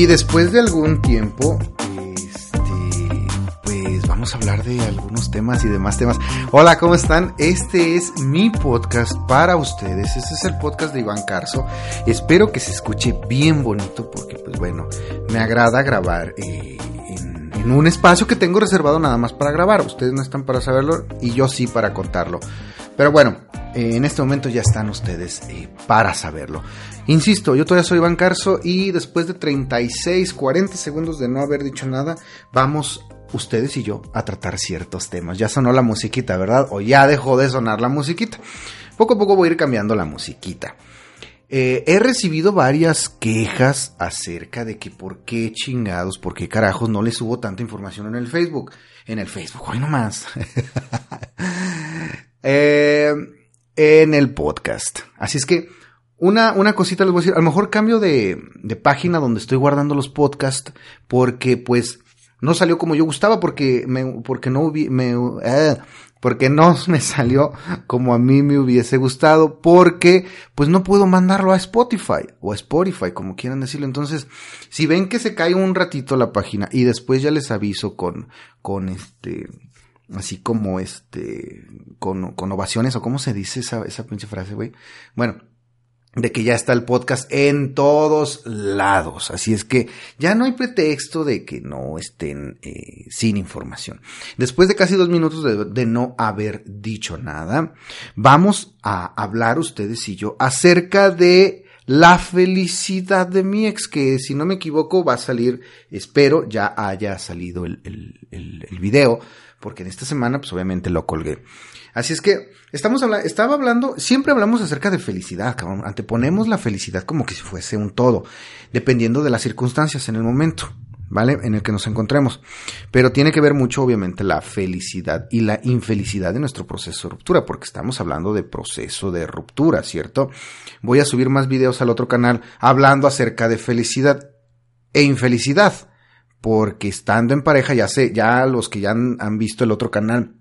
Y después de algún tiempo, este, pues vamos a hablar de algunos temas y demás temas. Hola, ¿cómo están? Este es mi podcast para ustedes. Este es el podcast de Iván Carso. Espero que se escuche bien bonito porque, pues bueno, me agrada grabar eh, en, en un espacio que tengo reservado nada más para grabar. Ustedes no están para saberlo y yo sí para contarlo. Pero bueno, eh, en este momento ya están ustedes eh, para saberlo. Insisto, yo todavía soy Iván Carso y después de 36, 40 segundos de no haber dicho nada, vamos ustedes y yo a tratar ciertos temas. Ya sonó la musiquita, ¿verdad? O ya dejó de sonar la musiquita. Poco a poco voy a ir cambiando la musiquita. Eh, he recibido varias quejas acerca de que por qué chingados, por qué carajos no les subo tanta información en el Facebook. En el Facebook, hoy nomás. eh, en el podcast. Así es que una, una cosita les voy a decir, a lo mejor cambio de, de página donde estoy guardando los podcasts porque pues no salió como yo gustaba porque me, porque no me, eh, porque no me salió como a mí me hubiese gustado porque pues no puedo mandarlo a Spotify o a Spotify como quieran decirlo entonces si ven que se cae un ratito la página y después ya les aviso con con este así como este, con, con ovaciones, o cómo se dice esa, esa pinche frase, güey. Bueno, de que ya está el podcast en todos lados. Así es que ya no hay pretexto de que no estén eh, sin información. Después de casi dos minutos de, no haber dicho nada, vamos a hablar ustedes y yo acerca de la felicidad de mi ex, que si no me equivoco va a salir, espero ya haya salido el, el video porque en esta semana, pues obviamente lo colgué. Así es que estamos hablando, estaba hablando, siempre hablamos acerca de felicidad, cabrón. Anteponemos la felicidad como que si fuese un todo, dependiendo de las circunstancias en el momento, ¿vale? En el que nos encontremos. Pero tiene que ver mucho, obviamente, la felicidad y la infelicidad de nuestro proceso de ruptura, porque estamos hablando de proceso de ruptura, ¿cierto? Voy a subir más videos al otro canal hablando acerca de felicidad e infelicidad porque estando en pareja, ya sé, ya los que ya han, visto el otro canal,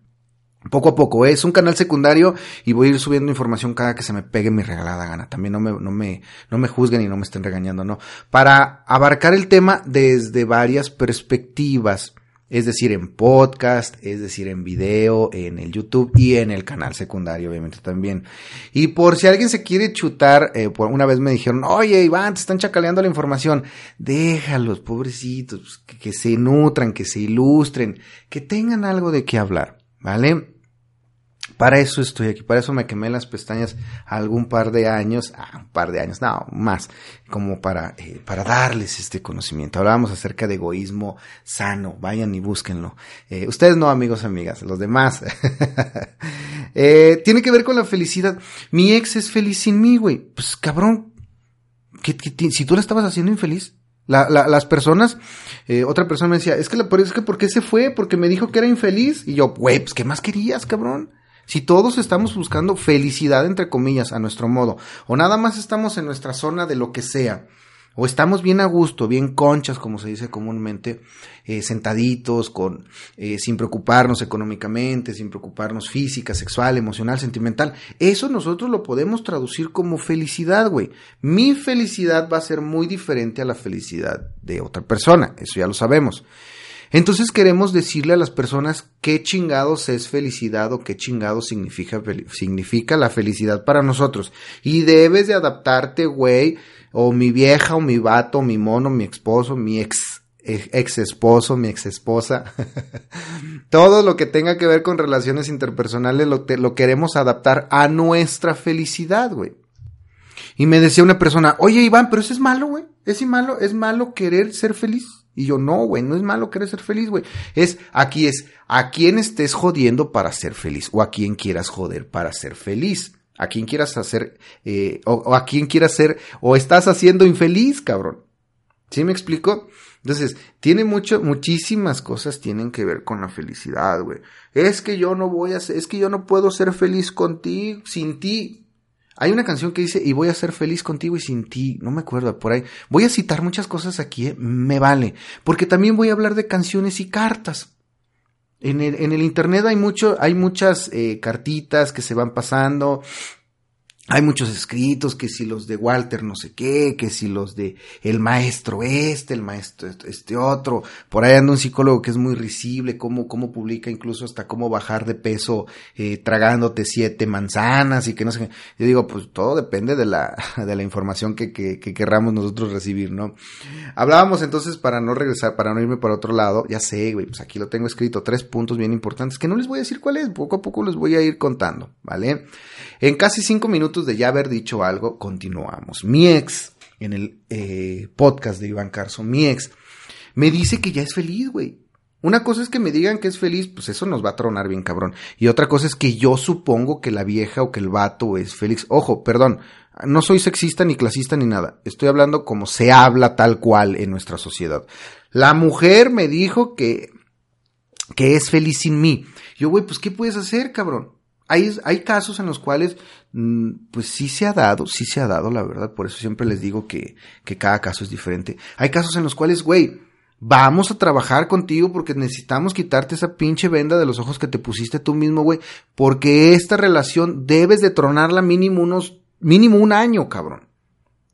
poco a poco, es un canal secundario y voy a ir subiendo información cada que se me pegue mi regalada gana. También no me, no me, no me juzguen y no me estén regañando, no. Para abarcar el tema desde varias perspectivas es decir, en podcast, es decir, en video, en el YouTube y en el canal secundario, obviamente también. Y por si alguien se quiere chutar, eh, por una vez me dijeron, oye Iván, te están chacaleando la información, déjalos, pobrecitos, que, que se nutran, que se ilustren, que tengan algo de qué hablar, ¿vale? Para eso estoy aquí, para eso me quemé las pestañas algún par de años, ah, un par de años, no, más, como para, eh, para darles este conocimiento. Hablábamos acerca de egoísmo sano, vayan y búsquenlo. Eh, ustedes no, amigos, amigas, los demás. eh, tiene que ver con la felicidad. Mi ex es feliz sin mí, güey. Pues cabrón, ¿qué, qué, si tú la estabas haciendo infeliz, la, la, las personas, otra persona me decía, es que, la, es que ¿por qué se fue? Porque me dijo que era infeliz. Y yo, güey, pues ¿qué más querías, cabrón? Si todos estamos buscando felicidad, entre comillas, a nuestro modo, o nada más estamos en nuestra zona de lo que sea, o estamos bien a gusto, bien conchas, como se dice comúnmente, eh, sentaditos, con, eh, sin preocuparnos económicamente, sin preocuparnos física, sexual, emocional, sentimental, eso nosotros lo podemos traducir como felicidad, güey. Mi felicidad va a ser muy diferente a la felicidad de otra persona, eso ya lo sabemos. Entonces queremos decirle a las personas qué chingados es felicidad o qué chingados significa, significa la felicidad para nosotros. Y debes de adaptarte, güey, o mi vieja, o mi vato, o mi mono, mi esposo, mi ex, ex esposo, mi ex esposa. Todo lo que tenga que ver con relaciones interpersonales lo, lo queremos adaptar a nuestra felicidad, güey. Y me decía una persona, oye Iván, pero eso es malo, güey. Es malo, es malo querer ser feliz. Y yo, no, güey, no es malo querer ser feliz, güey. Es, aquí es, a quién estés jodiendo para ser feliz, o a quién quieras joder para ser feliz. A quién quieras hacer, eh, o, o, a quién quieras ser, o estás haciendo infeliz, cabrón. ¿Sí me explico? Entonces, tiene mucho, muchísimas cosas tienen que ver con la felicidad, güey. Es que yo no voy a ser, es que yo no puedo ser feliz contigo, sin ti. Hay una canción que dice, y voy a ser feliz contigo y sin ti. No me acuerdo, por ahí. Voy a citar muchas cosas aquí, ¿eh? me vale. Porque también voy a hablar de canciones y cartas. En el, en el internet hay mucho, hay muchas eh, cartitas que se van pasando, hay muchos escritos, que si los de Walter no sé qué, que si los de el maestro este, el maestro este otro. Por ahí anda un psicólogo que es muy risible, cómo, cómo publica incluso hasta cómo bajar de peso eh, tragándote siete manzanas y que no sé qué. Yo digo, pues todo depende de la, de la información que, que, que querramos nosotros recibir, ¿no? Hablábamos entonces para no regresar, para no irme para otro lado, ya sé, güey, pues aquí lo tengo escrito, tres puntos bien importantes que no les voy a decir cuál es, poco a poco les voy a ir contando, ¿vale? En casi cinco minutos de ya haber dicho algo, continuamos. Mi ex, en el eh, podcast de Iván Carso, mi ex, me dice que ya es feliz, güey. Una cosa es que me digan que es feliz, pues eso nos va a tronar bien cabrón. Y otra cosa es que yo supongo que la vieja o que el vato es feliz. Ojo, perdón, no soy sexista ni clasista ni nada. Estoy hablando como se habla tal cual en nuestra sociedad. La mujer me dijo que, que es feliz sin mí. Yo, güey, pues ¿qué puedes hacer, cabrón? Hay, hay casos en los cuales, mm, pues sí se ha dado, sí se ha dado, la verdad, por eso siempre les digo que, que cada caso es diferente. Hay casos en los cuales, güey, vamos a trabajar contigo porque necesitamos quitarte esa pinche venda de los ojos que te pusiste tú mismo, güey, porque esta relación debes de tronarla mínimo unos, mínimo un año, cabrón.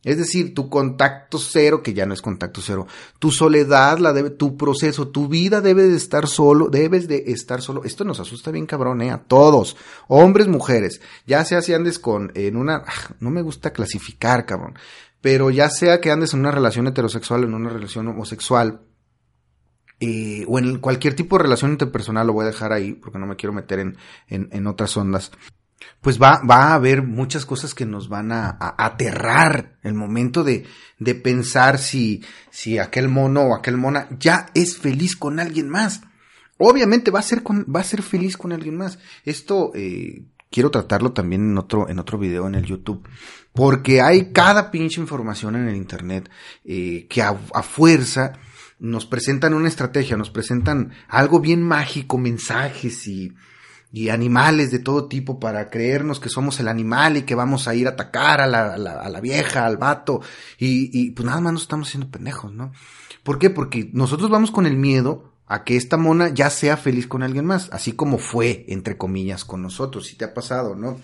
Es decir, tu contacto cero, que ya no es contacto cero, tu soledad, la debe, tu proceso, tu vida debe de estar solo, debes de estar solo. Esto nos asusta bien cabrón, eh, a todos, hombres, mujeres, ya sea si andes con, en una, ah, no me gusta clasificar, cabrón, pero ya sea que andes en una relación heterosexual en una relación homosexual, eh, o en cualquier tipo de relación interpersonal, lo voy a dejar ahí, porque no me quiero meter en, en, en otras ondas pues va, va a haber muchas cosas que nos van a, aterrar el momento de, de pensar si, si aquel mono o aquel mona ya es feliz con alguien más. Obviamente va a ser con, va a ser feliz con alguien más. Esto, eh, quiero tratarlo también en otro, en otro video en el YouTube. Porque hay cada pinche información en el internet, eh, que a, a fuerza nos presentan una estrategia, nos presentan algo bien mágico, mensajes y, y animales de todo tipo para creernos que somos el animal y que vamos a ir a atacar a la, a la, vieja, al vato, y, y, pues nada más nos estamos haciendo pendejos, ¿no? ¿Por qué? Porque nosotros vamos con el miedo a que esta mona ya sea feliz con alguien más, así como fue, entre comillas, con nosotros, si te ha pasado, ¿no?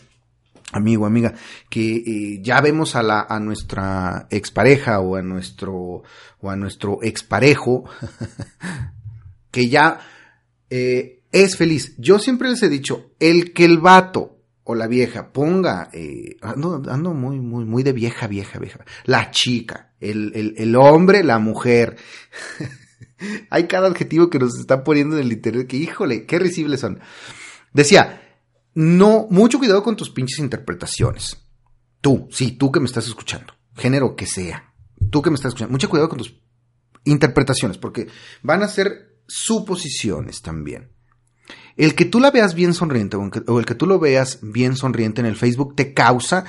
Amigo, amiga, que eh, ya vemos a la, a nuestra expareja o a nuestro, o a nuestro exparejo, que ya, eh, es feliz. Yo siempre les he dicho, el que el vato o la vieja ponga, eh, ando, ando, muy, muy, muy de vieja, vieja, vieja, la chica, el, el, el hombre, la mujer. Hay cada adjetivo que nos están poniendo en el internet que, híjole, qué risibles son. Decía, no, mucho cuidado con tus pinches interpretaciones. Tú, sí, tú que me estás escuchando, género que sea, tú que me estás escuchando, mucho cuidado con tus interpretaciones, porque van a ser suposiciones también. El que tú la veas bien sonriente o el que tú lo veas bien sonriente en el Facebook te causa,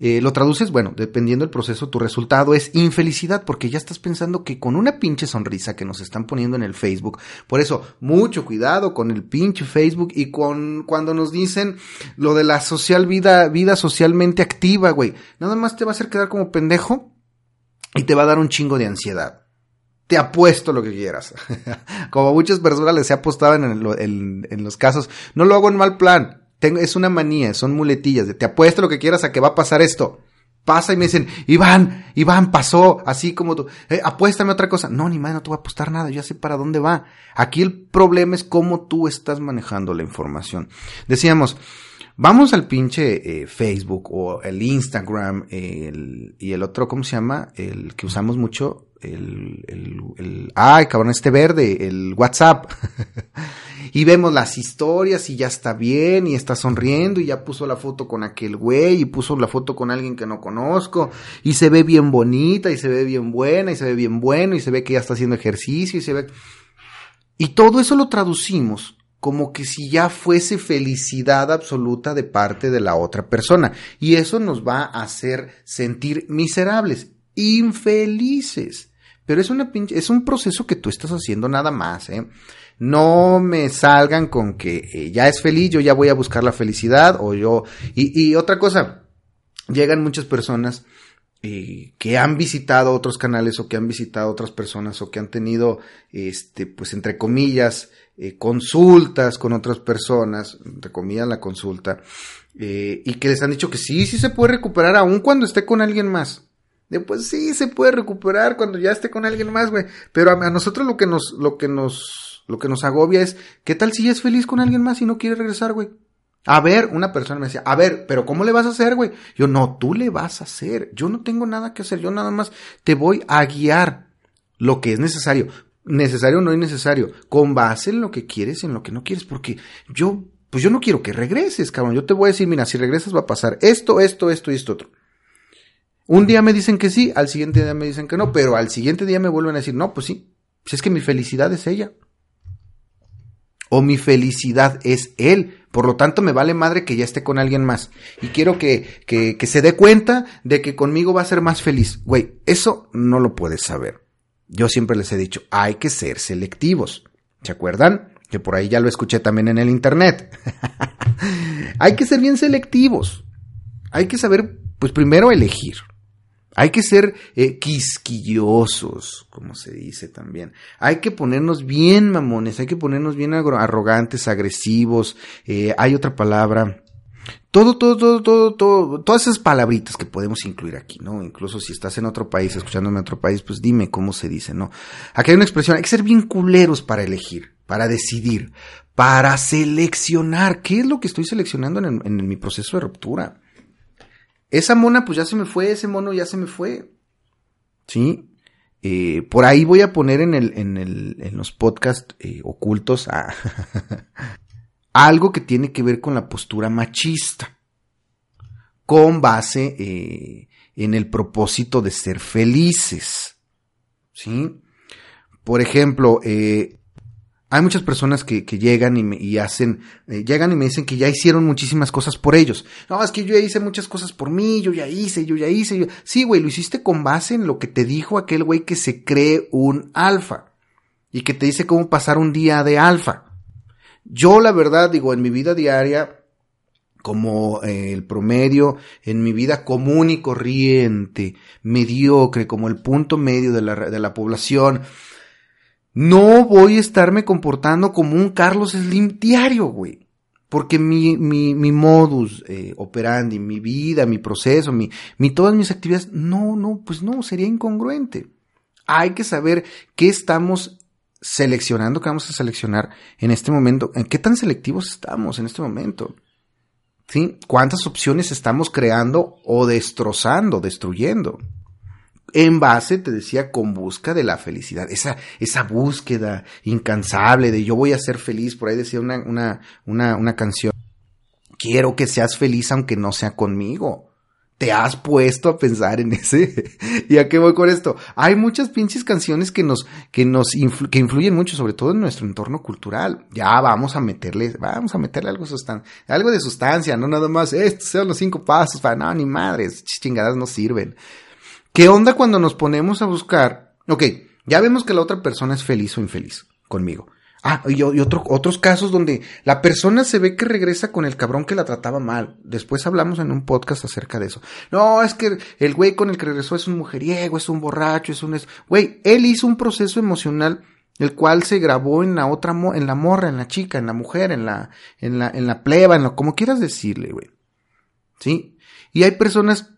eh, lo traduces, bueno, dependiendo del proceso, tu resultado es infelicidad porque ya estás pensando que con una pinche sonrisa que nos están poniendo en el Facebook, por eso, mucho cuidado con el pinche Facebook y con cuando nos dicen lo de la social vida, vida socialmente activa, güey, nada más te va a hacer quedar como pendejo y te va a dar un chingo de ansiedad te apuesto lo que quieras. Como muchas personas les he apostado en, en, los casos, no lo hago en mal plan. Es una manía, son muletillas de te apuesto lo que quieras a que va a pasar esto. Pasa y me dicen, Iván, Iván, pasó, así como tú, eh, apuéstame otra cosa. No, ni más, no te voy a apostar nada, yo sé para dónde va. Aquí el problema es cómo tú estás manejando la información. Decíamos, vamos al pinche eh, Facebook o el Instagram el, y el otro, ¿cómo se llama? El que usamos mucho, el, el, el, ay, cabrón, este verde, el WhatsApp. y vemos las historias y ya está bien y está sonriendo y ya puso la foto con aquel güey y puso la foto con alguien que no conozco y se ve bien bonita y se ve bien buena y se ve bien bueno y se ve que ya está haciendo ejercicio y se ve... Y todo eso lo traducimos como que si ya fuese felicidad absoluta de parte de la otra persona. Y eso nos va a hacer sentir miserables, infelices. Pero es una pinche, es un proceso que tú estás haciendo nada más, ¿eh? No me salgan con que eh, ya es feliz, yo ya voy a buscar la felicidad o yo... Y, y otra cosa, llegan muchas personas eh, que han visitado otros canales o que han visitado otras personas o que han tenido, este, pues entre comillas, eh, consultas con otras personas, entre comillas la consulta, y que les han dicho que sí, sí se puede recuperar aún cuando esté con alguien más. De, pues sí, se puede recuperar cuando ya esté con alguien más, güey. Pero a, nosotros lo que nos, lo que nos, lo que nos agobia es, ¿qué tal si ya es feliz con alguien más y no quiere regresar, güey? A ver, una persona me decía, a ver, pero ¿cómo le vas a hacer, güey? Yo, no, tú le vas a hacer. Yo no tengo nada que hacer. Yo nada más te voy a guiar lo que es necesario. Necesario o no innecesario. Con base en lo que quieres y en lo que no quieres. Porque yo, pues yo no quiero que regreses, cabrón. Yo te voy a decir, mira, si regresas va a pasar esto, esto, esto y esto otro. Un día me dicen que sí, al siguiente día me dicen que no, pero al siguiente día me vuelven a decir, no, pues sí. Pues es que mi felicidad es ella. O mi felicidad es él por lo tanto, me vale madre que ya esté con alguien más. Y quiero que, que, que se dé cuenta de que conmigo va a ser más feliz. Güey, eso no lo puedes saber. Yo siempre les he dicho, hay que ser selectivos. ¿Se acuerdan? Que por ahí ya lo escuché también en el internet. hay que ser bien selectivos. Hay que saber, pues primero elegir. Hay que ser eh, quisquillosos, como se dice también. Hay que ponernos bien mamones, hay que ponernos bien arrogantes, agresivos. Eh, hay otra palabra. Todo, todo, todo, todo, todo, todas esas palabritas que podemos incluir aquí, ¿no? Incluso si estás en otro país, escuchándome en otro país, pues dime cómo se dice, ¿no? Aquí hay una expresión, hay que ser bien culeros para elegir, para decidir, para seleccionar. ¿Qué es lo que estoy seleccionando en, en mi proceso de ruptura? Esa mona, pues ya se me fue, ese mono ya se me fue. ¿Sí? Eh, por ahí voy a poner en, el, en, el, en los podcasts eh, ocultos a algo que tiene que ver con la postura machista, con base eh, en el propósito de ser felices. ¿Sí? Por ejemplo, hay muchas personas que, llegan y, me, y hacen, eh, llegan y me dicen que ya hicieron muchísimas cosas por ellos. No, es que yo ya hice muchas cosas por mí, yo ya hice, yo ya hice. Sí, güey, lo hiciste con base en lo que te dijo aquel güey que se cree un alfa y que te dice cómo pasar un día de alfa. Yo, la verdad, digo, en mi vida diaria, como eh, el promedio, en mi vida común y corriente, mediocre, como el punto medio de la, de la población, no voy a estarme comportando como un Carlos Slim diario, güey. Porque mi, mi, mi modus eh, operandi, mi vida, mi proceso, mi, mi, todas mis actividades, no, no, pues no, sería incongruente. Hay que saber qué estamos seleccionando, qué vamos a seleccionar en este momento, en qué tan selectivos estamos en este momento. ¿Sí? ¿Cuántas opciones estamos creando o destrozando, destruyendo? En base, te decía, con busca de la felicidad, esa, esa búsqueda incansable de yo voy a ser feliz, por ahí decía una, una, una, una canción, quiero que seas feliz aunque no sea conmigo. ¿Te has puesto a pensar en ese? ¿Y a qué voy con esto? Hay muchas pinches canciones que nos, que nos que influyen mucho, sobre todo en nuestro entorno cultural. Ya vamos a meterle, vamos a meterle algo, algo de sustancia, no nada más, estos son los cinco pasos, para no, ni madres, chingadas no sirven. ¿Qué onda cuando nos ponemos a buscar? Ok, ya vemos que la otra persona es feliz o infeliz conmigo. Ah, y, otro, otros casos donde la persona se ve que regresa con el cabrón que la trataba mal. Después hablamos en un podcast acerca de eso. No, es que el güey con el que regresó es un mujeriego, es un borracho, es un... Güey, él hizo un proceso emocional el cual se grabó en la otra, en la morra, en la chica, en la mujer, en la, en la, en la pleba, en lo, como quieras decirle, güey. ¿Sí? Y hay personas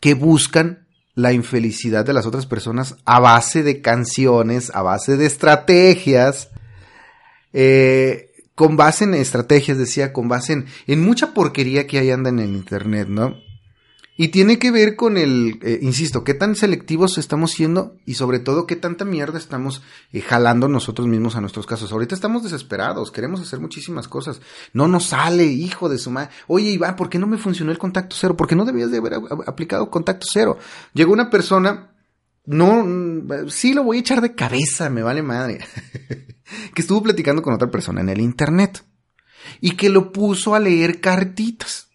que buscan la infelicidad de las otras personas a base de canciones, a base de estrategias, eh, con base en estrategias, decía, con base en, en mucha porquería que ahí anda en el Internet, ¿no? Y tiene que ver con el, eh, insisto, qué tan selectivos estamos siendo y sobre todo qué tanta mierda estamos eh, jalando nosotros mismos a nuestros casos. Ahorita estamos desesperados, queremos hacer muchísimas cosas. No nos sale, hijo de su madre. Oye, Iván, ¿por qué no me funcionó el contacto cero? ¿Por qué no debías de haber aplicado contacto cero? Llegó una persona, no, mm, sí lo voy a echar de cabeza, me vale madre. que estuvo platicando con otra persona en el internet y que lo puso a leer cartitas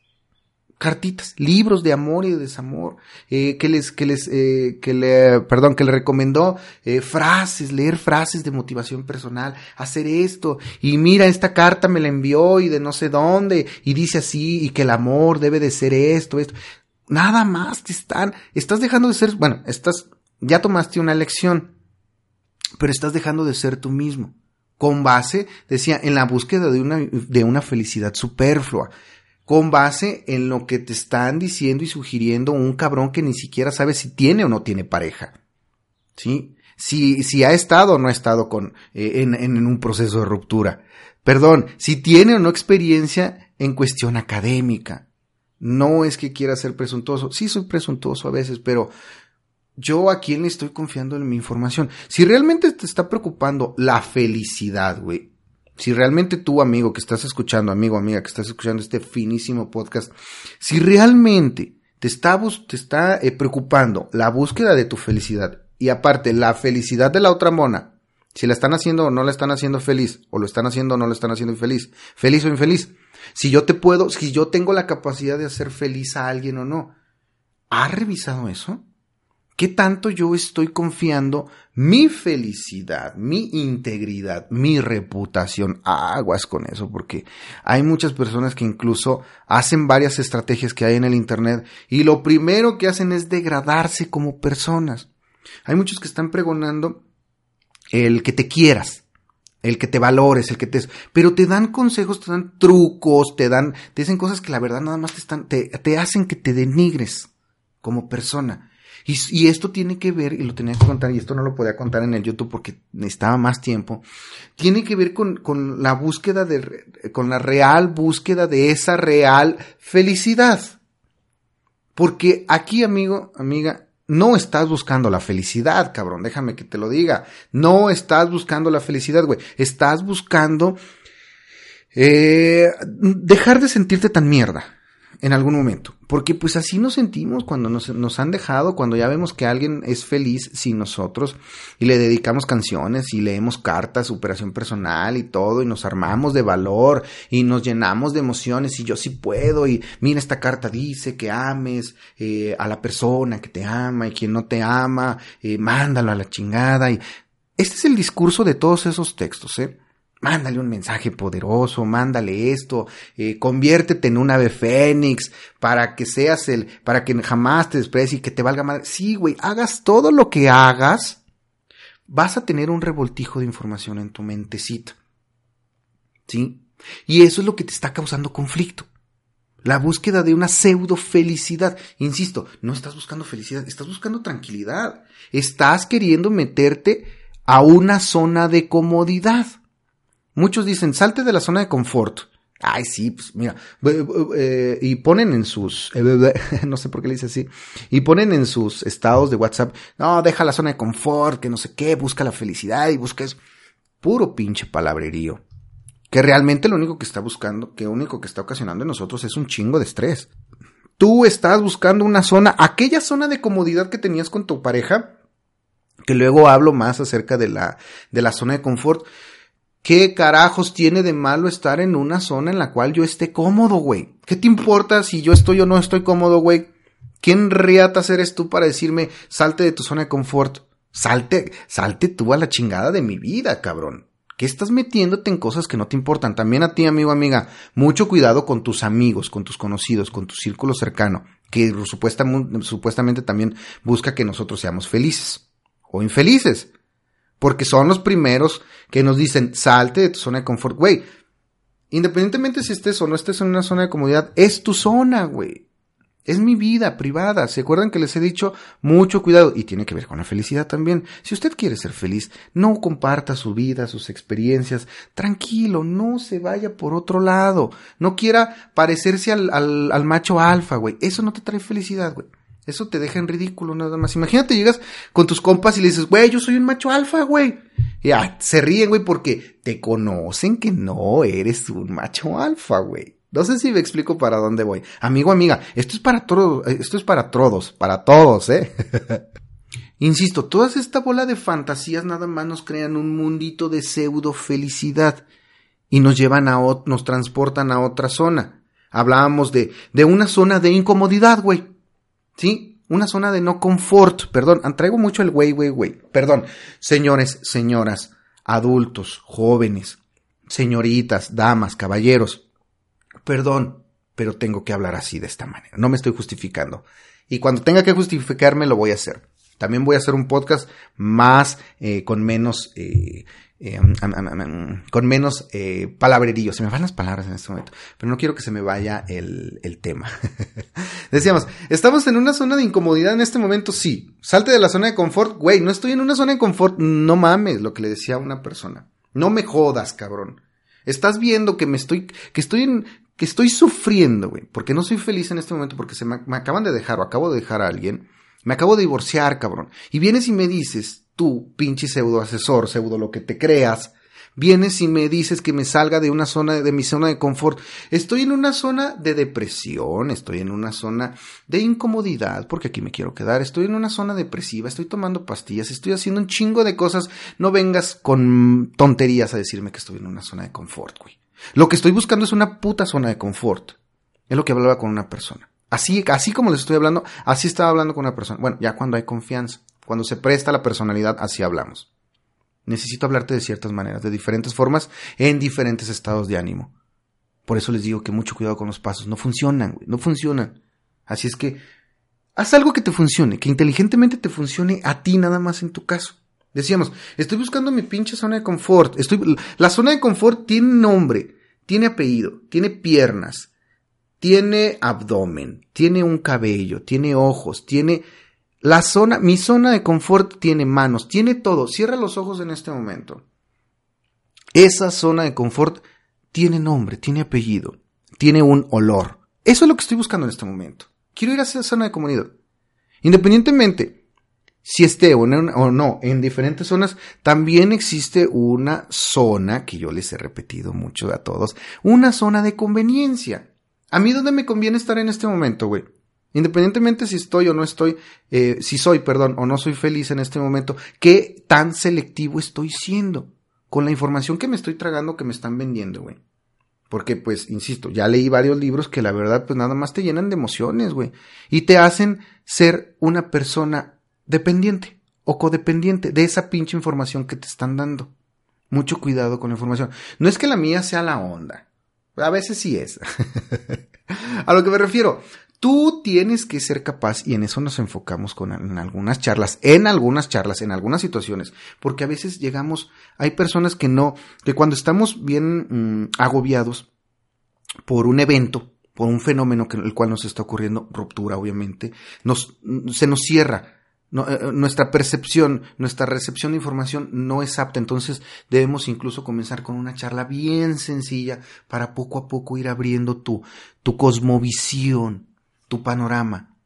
cartitas, libros de amor y de desamor, eh, que les, que les, eh, que le, perdón, que le recomendó eh, frases, leer frases de motivación personal, hacer esto, y mira, esta carta me la envió y de no sé dónde, y dice así, y que el amor debe de ser esto, esto. Nada más te están, estás dejando de ser, bueno, estás, ya tomaste una lección, pero estás dejando de ser tú mismo. Con base, decía, en la búsqueda de una, de una felicidad superflua con base en lo que te están diciendo y sugiriendo un cabrón que ni siquiera sabe si tiene o no tiene pareja. ¿Sí? Si, si ha estado o no ha estado con, eh, en, en un proceso de ruptura. Perdón, si tiene o no experiencia en cuestión académica. No es que quiera ser presuntuoso. Sí soy presuntuoso a veces, pero yo a quién le estoy confiando en mi información. Si realmente te está preocupando la felicidad, güey, si realmente tú, amigo, que estás escuchando, amigo, amiga, que estás escuchando este finísimo podcast, si realmente te está, te está eh, preocupando la búsqueda de tu felicidad y aparte la felicidad de la otra mona, si la están haciendo o no la están haciendo feliz, o lo están haciendo o no lo están haciendo infeliz, feliz o infeliz, si yo te puedo, si yo tengo la capacidad de hacer feliz a alguien o no, ¿has revisado eso? ¿Qué tanto yo estoy confiando mi felicidad, mi integridad, mi reputación? Aguas con eso, porque hay muchas personas que incluso hacen varias estrategias que hay en el Internet y lo primero que hacen es degradarse como personas. Hay muchos que están pregonando el que te quieras, el que te valores, el que te... Pero te dan consejos, te dan trucos, te dan... Te dicen cosas que la verdad nada más te están... Te, te hacen que te denigres como persona. Y, esto tiene que ver, y lo tenía que contar, y esto no lo podía contar en el YouTube porque necesitaba más tiempo, tiene que ver con, con la búsqueda de, con la real búsqueda de esa real felicidad. Porque aquí, amigo, amiga, no estás buscando la felicidad, cabrón, déjame que te lo diga. No estás buscando la felicidad, güey. Estás buscando eh, dejar de sentirte tan mierda en algún momento. Porque pues así nos sentimos cuando nos, han dejado, cuando ya vemos que alguien es feliz sin nosotros y le dedicamos canciones y leemos cartas, superación personal y todo y nos armamos de valor y nos llenamos de emociones y yo sí puedo y mira esta carta dice que ames eh, a la persona que te ama y quien no te ama, eh, mándalo a la chingada y este es el discurso de todos esos textos, ¿eh? Mándale un mensaje poderoso, mándale esto, eh, conviértete en un ave fénix para que seas el, para que jamás te desprecies y que te valga mal. Sí, güey, hagas todo lo que hagas, vas a tener un revoltijo de información en tu mentecita. ¿Sí? Y eso es lo que te está causando conflicto. La búsqueda de una pseudo felicidad. Insisto, no estás buscando felicidad, estás buscando tranquilidad. Estás queriendo meterte a una zona de comodidad. Muchos dicen, salte de la zona de confort. Ay, sí, pues mira, eh, y ponen en sus, no sé por qué le dice así, y ponen en sus estados de WhatsApp, no, deja la zona de confort, que no sé qué, busca la felicidad y busca eso. Puro pinche palabrerío. Que realmente lo único que está buscando, que lo único que está ocasionando en nosotros es un chingo de estrés. Tú estás buscando una zona, aquella zona de comodidad que tenías con tu pareja, que luego hablo más acerca de la, de la zona de confort, ¿Qué carajos tiene de malo estar en una zona en la cual yo esté cómodo, güey? ¿Qué te importa si yo estoy o no estoy cómodo, güey? ¿Quién riatas eres tú para decirme salte de tu zona de confort? Salte, salte tú a la chingada de mi vida, cabrón. ¿Qué estás metiéndote en cosas que no te importan? También a ti, amigo, amiga, mucho cuidado con tus amigos, con tus conocidos, con tu círculo cercano, que supuestamente, supuestamente también busca que nosotros seamos felices o infelices porque son los primeros que nos dicen, salte de tu zona de confort, güey. Independientemente si estés o no estés en una zona de comodidad, es tu zona, güey. Es mi vida privada. ¿Se acuerdan que les he dicho mucho cuidado? Y tiene que ver con la felicidad también. Si usted quiere ser feliz, no comparta su vida, sus experiencias. Tranquilo, no se vaya por otro lado. No quiera parecerse al, al, macho alfa, güey. Eso no te trae felicidad, güey. Eso te deja en ridículo nada más. Imagínate, llegas con tus compas y le dices, güey, yo soy un macho alfa, güey. Y ah, se ríen, güey, porque te conocen que no eres un macho alfa, güey. No sé si me explico para dónde voy. Amigo, amiga, esto es para todos, esto es para todos, para todos, ¿eh? Insisto, toda esta bola de fantasías nada más nos crean un mundito de pseudo felicidad y nos llevan a, nos transportan a otra zona. Hablábamos de, de una zona de incomodidad, güey. ¿Sí? Una zona de no confort. Perdón, traigo mucho el güey, güey, güey. Perdón. Señores, señoras, adultos, jóvenes, señoritas, damas, caballeros. Perdón, pero tengo que hablar así de esta manera. No me estoy justificando. Y cuando tenga que justificarme, lo voy a hacer. También voy a hacer un podcast más, eh, con menos, eh, eh, con menos palabrerío. Se me van las palabras en este momento, pero no quiero que se me vaya el, el tema. Decíamos, ¿estamos en una zona de incomodidad en este momento? Sí. Salte de la zona de confort. Güey, no estoy en una zona de confort. No mames, lo que le decía una persona. No me jodas, cabrón. Estás viendo que me estoy, que estoy en, que estoy sufriendo, güey, porque no soy feliz en este momento porque se me, me acaban de dejar o acabo de dejar a alguien me acabo de divorciar, cabrón. Y vienes y me dices, tú, pinche pseudo asesor, pseudo lo que te creas, vienes y me dices que me salga de una zona, de mi zona de confort. Estoy en una zona de depresión, estoy en una zona de incomodidad, porque aquí me quiero quedar, estoy en una zona depresiva, estoy tomando pastillas, estoy haciendo un chingo de cosas. No vengas con tonterías a decirme que estoy en una zona de confort, güey. Lo que estoy buscando es una puta zona de confort. Es lo que hablaba con una persona. Así, así como les estoy hablando, así estaba hablando con una persona. Bueno, ya cuando hay confianza, cuando se presta la personalidad, así hablamos. Necesito hablarte de ciertas maneras, de diferentes formas, en diferentes estados de ánimo. Por eso les digo que mucho cuidado con los pasos. No funcionan, no funcionan. Así es que haz algo que te funcione, que inteligentemente te funcione a ti nada más en tu caso. Decíamos, estoy buscando mi pinche zona de confort. Estoy, la zona de confort tiene nombre, tiene apellido, tiene piernas, tiene abdomen, tiene un cabello, tiene ojos, tiene la zona, mi zona de confort tiene manos, tiene todo. Cierra los ojos en este momento. Esa zona de confort tiene nombre, tiene apellido, tiene un olor. Eso es lo que estoy buscando en este momento. Quiero ir a esa zona de comunidad. Independientemente si esté o no en diferentes zonas, también existe una zona, que yo les he repetido mucho a todos, una zona de conveniencia. A mí dónde me conviene estar en este momento, güey. Independientemente si estoy o no estoy, eh, si soy, perdón, o no soy feliz en este momento, ¿qué tan selectivo estoy siendo con la información que me estoy tragando que me están vendiendo, güey? Porque, pues, insisto, ya leí varios libros que la verdad, pues nada más te llenan de emociones, güey. Y te hacen ser una persona dependiente o codependiente de esa pinche información que te están dando. Mucho cuidado con la información. No es que la mía sea la onda. A veces sí es. a lo que me refiero, tú tienes que ser capaz, y en eso nos enfocamos con, en algunas charlas, en algunas charlas, en algunas situaciones, porque a veces llegamos, hay personas que no, que cuando estamos bien mm, agobiados por un evento, por un fenómeno que el cual nos está ocurriendo, ruptura obviamente, nos, se nos cierra. Eh, eh, nuestra percepción, nuestra recepción de información no es apta, entonces debemos incluso comenzar con una charla bien sencilla para poco a poco ir abriendo tu, tu cosmovisión, tu panorama.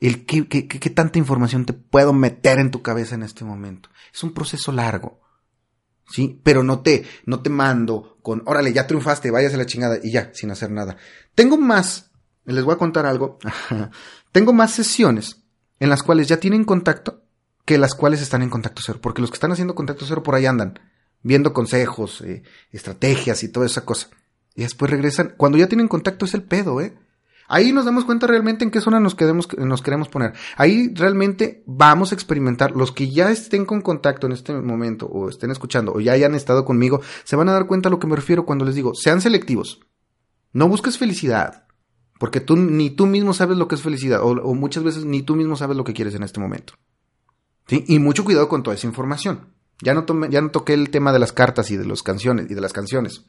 El qué, qué, qué tanta información te puedo meter en tu cabeza en este momento. Es un proceso largo. ¿Sí? Pero no te, no te mando con, órale, ya triunfaste, váyase a la chingada y ya, sin hacer nada. Tengo más, les voy a contar algo. Tengo más sesiones en las cuales ya tienen contacto que las cuales están en contacto cero. Porque los que están haciendo contacto cero por ahí andan, viendo consejos, eh, estrategias y toda esa cosa. Y después regresan. Cuando ya tienen contacto es el pedo, ¿eh? Ahí nos damos cuenta realmente en qué zona nos, nos queremos poner. Ahí realmente vamos a experimentar. Los que ya estén con contacto en este momento, o estén escuchando, o ya hayan estado conmigo, se van a dar cuenta a lo que me refiero cuando les digo, sean selectivos. No busques felicidad. Porque tú ni tú mismo sabes lo que es felicidad, o, muchas veces ni tú mismo sabes lo que quieres en este momento. ¿Sí? Y mucho cuidado con toda esa información. Ya no, ya no toqué el tema de las cartas y de las canciones y de las canciones.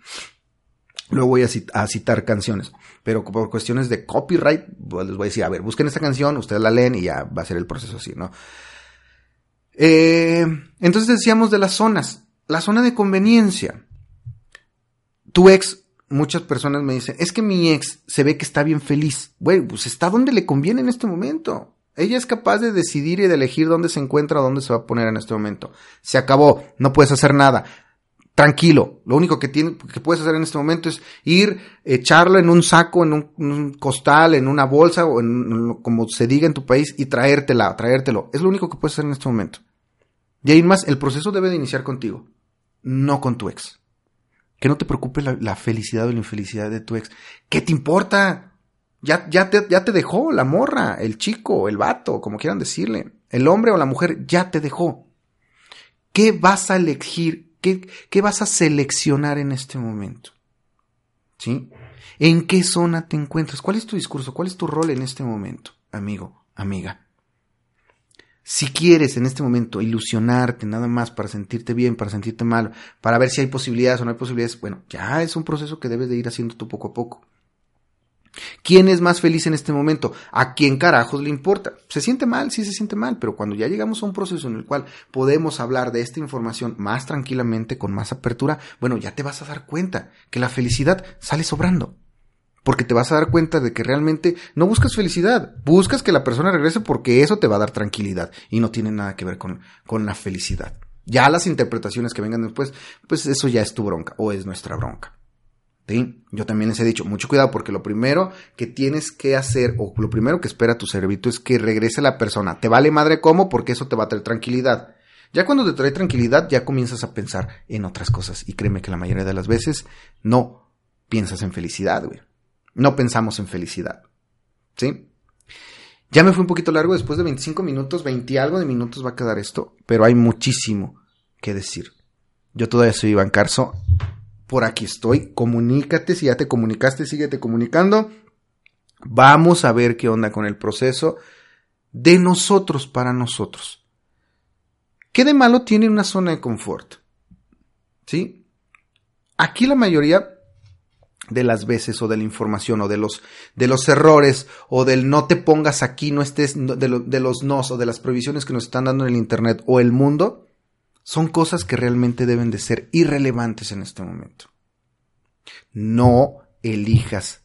Luego voy a, citar canciones, pero por cuestiones de copyright, pues les voy a decir, a ver, busquen esta canción, ustedes la leen y ya va a ser el proceso así, ¿no? Eh, entonces decíamos de las zonas. La zona de conveniencia. Tu ex muchas personas me dicen, es que mi ex se ve que está bien feliz. Bueno, pues está donde le conviene en este momento. Ella es capaz de decidir y de elegir dónde se encuentra o dónde se va a poner en este momento. Se acabó, no puedes hacer nada. Tranquilo, lo único que, que puedes hacer en este momento es ir, echarlo en un saco, en un, costal, en una bolsa o en, como se diga en tu país y traértela, traértelo. Es lo único que puedes hacer en este momento. Y ahí más, el proceso debe de iniciar contigo, no con tu ex. Que no te preocupe la, felicidad o la infelicidad de tu ex. ¿Qué te importa? Ya, ya, te, ya te dejó la morra, el chico, el vato, como quieran decirle. El hombre o la mujer ya te dejó. ¿Qué vas a elegir? ¿Qué, qué vas a seleccionar en este momento? ¿Sí? ¿En qué zona te encuentras? ¿Cuál es tu discurso? ¿Cuál es tu rol en este momento, amigo, amiga? Si quieres en este momento ilusionarte nada más para sentirte bien, para sentirte mal, para ver si hay posibilidades o no hay posibilidades, bueno, ya es un proceso que debes de ir haciendo tú poco a poco. ¿Quién es más feliz en este momento? ¿A quién carajos le importa? ¿Se siente mal? Sí se siente mal, pero cuando ya llegamos a un proceso en el cual podemos hablar de esta información más tranquilamente, con más apertura, bueno, ya te vas a dar cuenta que la felicidad sale sobrando. Porque te vas a dar cuenta de que realmente no buscas felicidad, buscas que la persona regrese porque eso te va a dar tranquilidad y no tiene nada que ver con, con la felicidad. Ya las interpretaciones que vengan después, pues eso ya es tu bronca o es nuestra bronca. Yo también les he dicho, mucho cuidado porque lo primero que tienes que hacer o lo primero que espera tu cerebrito es que regrese la persona. Te vale madre cómo porque eso te va a traer tranquilidad. Ya cuando te trae tranquilidad ya comienzas a pensar en otras cosas y créeme que la mayoría de las veces no piensas en felicidad, güey. No pensamos en felicidad. ¿Sí? Ya me fue un poquito largo, después de 25 minutos, 20 y algo de minutos va a quedar esto, pero hay muchísimo que decir. Yo todavía soy Iván Carso por aquí estoy, comunícate, si ya te comunicaste, síguete comunicando. Vamos a ver qué onda con el proceso de nosotros para nosotros. ¿Qué de malo tiene una zona de confort? ¿Sí? Aquí la mayoría de las veces o de la información o de los, de los errores o del no te pongas aquí, no estés, de, de los nos o de las prohibiciones que nos están dando en el Internet o el mundo, son cosas que realmente deben de ser irrelevantes en este momento. No elijas.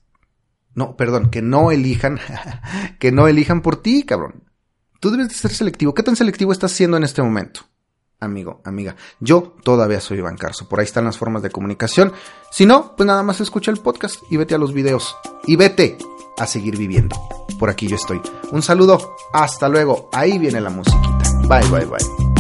No, perdón, que no elijan, que no elijan por ti, cabrón. Tú debes de ser selectivo. ¿Qué tan selectivo estás siendo en este momento? Amigo, amiga. Yo todavía soy Iván Carso. Por ahí están las formas de comunicación. Si no, pues nada más escucha el podcast y vete a los videos. Y vete a seguir viviendo. Por aquí yo estoy. Un saludo. Hasta luego. Ahí viene la musiquita. Bye, bye, bye.